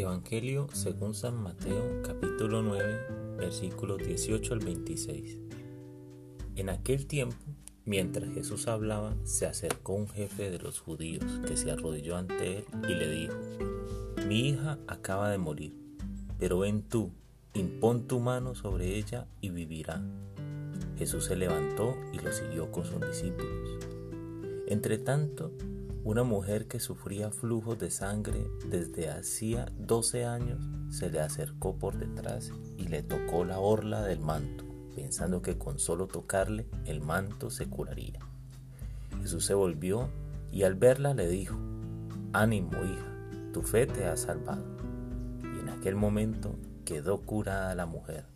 Evangelio según San Mateo capítulo 9 versículos 18 al 26. En aquel tiempo, mientras Jesús hablaba, se acercó un jefe de los judíos que se arrodilló ante él y le dijo, Mi hija acaba de morir, pero ven tú, impón tu mano sobre ella y vivirá. Jesús se levantó y lo siguió con sus discípulos. Entre tanto, una mujer que sufría flujos de sangre desde hacía 12 años se le acercó por detrás y le tocó la orla del manto, pensando que con solo tocarle el manto se curaría. Jesús se volvió y al verla le dijo, Ánimo hija, tu fe te ha salvado. Y en aquel momento quedó curada la mujer.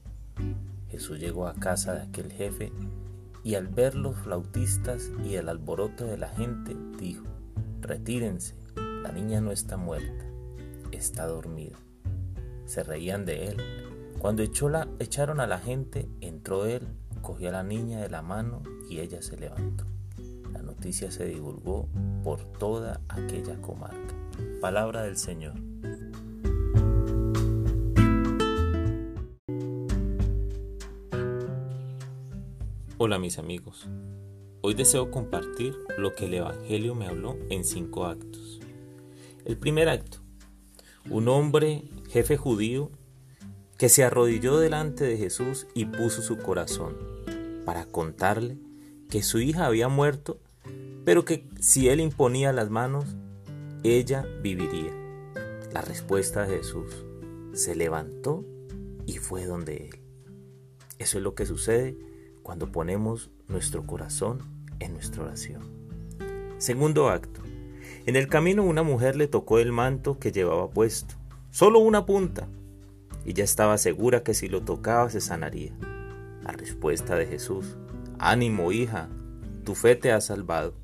Jesús llegó a casa de aquel jefe y al ver los flautistas y el alboroto de la gente, dijo, Retírense, la niña no está muerta, está dormida. Se reían de él. Cuando echó la, echaron a la gente, entró él, cogió a la niña de la mano y ella se levantó. La noticia se divulgó por toda aquella comarca. Palabra del Señor. Hola mis amigos. Hoy deseo compartir lo que el Evangelio me habló en cinco actos. El primer acto, un hombre, jefe judío, que se arrodilló delante de Jesús y puso su corazón para contarle que su hija había muerto, pero que si él imponía las manos, ella viviría. La respuesta de Jesús se levantó y fue donde él. Eso es lo que sucede cuando ponemos nuestro corazón en nuestra oración. Segundo acto. En el camino una mujer le tocó el manto que llevaba puesto, solo una punta, y ya estaba segura que si lo tocaba se sanaría. La respuesta de Jesús, ánimo hija, tu fe te ha salvado.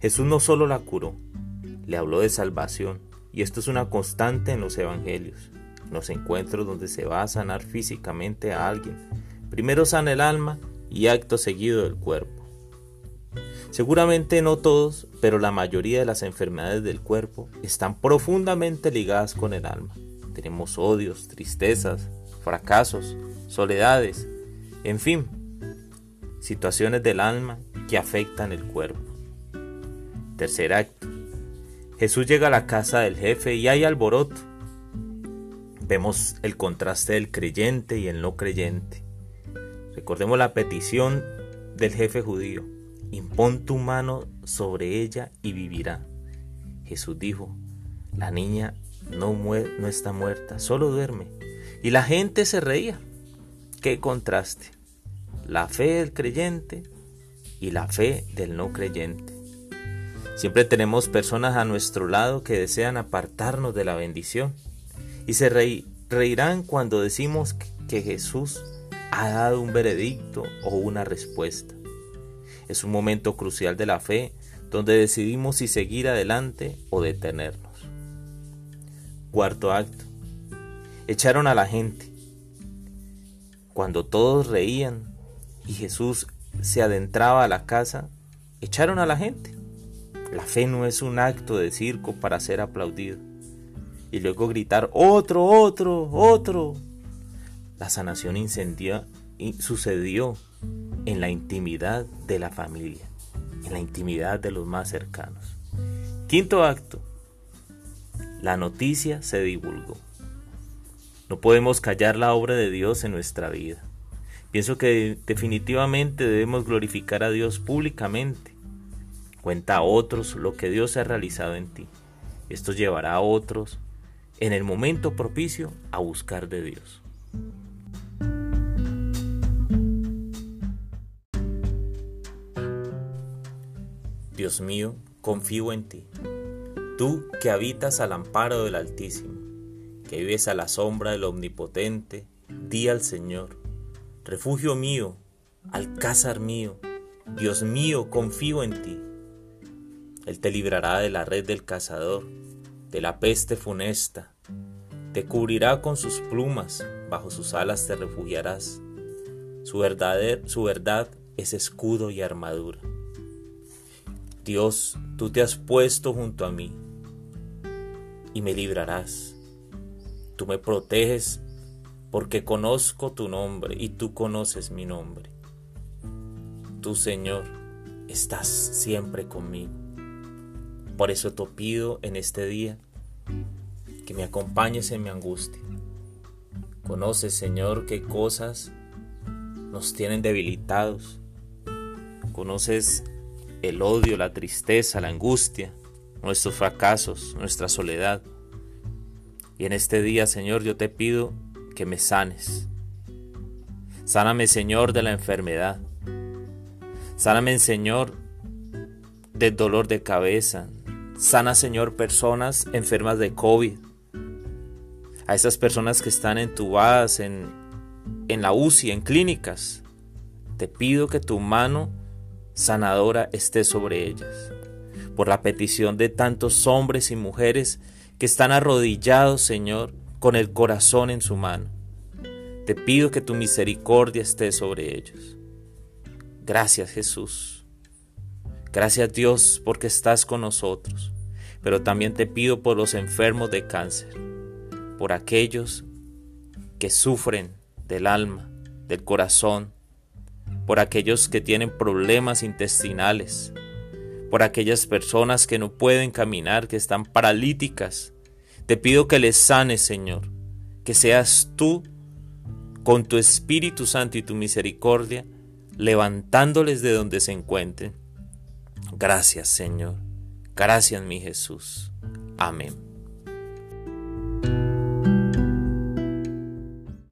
Jesús no solo la curó, le habló de salvación, y esto es una constante en los evangelios, en los encuentros donde se va a sanar físicamente a alguien. Primero sana el alma y acto seguido del cuerpo. Seguramente no todos, pero la mayoría de las enfermedades del cuerpo están profundamente ligadas con el alma. Tenemos odios, tristezas, fracasos, soledades, en fin, situaciones del alma que afectan el cuerpo. Tercer acto. Jesús llega a la casa del jefe y hay alboroto. Vemos el contraste del creyente y el no creyente. Recordemos la petición del jefe judío. Impón tu mano sobre ella y vivirá. Jesús dijo, la niña no, no está muerta, solo duerme. Y la gente se reía. Qué contraste. La fe del creyente y la fe del no creyente. Siempre tenemos personas a nuestro lado que desean apartarnos de la bendición y se reirán cuando decimos que Jesús ha dado un veredicto o una respuesta. Es un momento crucial de la fe donde decidimos si seguir adelante o detenernos. Cuarto acto. Echaron a la gente. Cuando todos reían y Jesús se adentraba a la casa, echaron a la gente. La fe no es un acto de circo para ser aplaudido. Y luego gritar, otro, otro, otro. La sanación incendia, sucedió en la intimidad de la familia, en la intimidad de los más cercanos. Quinto acto. La noticia se divulgó. No podemos callar la obra de Dios en nuestra vida. Pienso que definitivamente debemos glorificar a Dios públicamente. Cuenta a otros lo que Dios ha realizado en ti. Esto llevará a otros, en el momento propicio, a buscar de Dios. Dios mío, confío en ti. Tú que habitas al amparo del Altísimo, que vives a la sombra del Omnipotente, di al Señor, refugio mío, alcázar mío, Dios mío, confío en ti. Él te librará de la red del cazador, de la peste funesta, te cubrirá con sus plumas, bajo sus alas te refugiarás. Su, su verdad es escudo y armadura. Dios, tú te has puesto junto a mí y me librarás. Tú me proteges porque conozco tu nombre y tú conoces mi nombre. Tú, Señor, estás siempre conmigo. Por eso te pido en este día que me acompañes en mi angustia. Conoces, Señor, qué cosas nos tienen debilitados. Conoces el odio, la tristeza, la angustia, nuestros fracasos, nuestra soledad. Y en este día, Señor, yo te pido que me sanes. Sáname, Señor, de la enfermedad. Sáname, Señor, del dolor de cabeza. Sana, Señor, personas enfermas de COVID. A esas personas que están entubadas en, en la UCI, en clínicas. Te pido que tu mano sanadora esté sobre ellas. Por la petición de tantos hombres y mujeres que están arrodillados, Señor, con el corazón en su mano. Te pido que tu misericordia esté sobre ellos. Gracias Jesús. Gracias Dios porque estás con nosotros. Pero también te pido por los enfermos de cáncer, por aquellos que sufren del alma, del corazón, por aquellos que tienen problemas intestinales, por aquellas personas que no pueden caminar, que están paralíticas. Te pido que les sanes, Señor, que seas tú, con tu Espíritu Santo y tu misericordia, levantándoles de donde se encuentren. Gracias, Señor. Gracias, mi Jesús. Amén.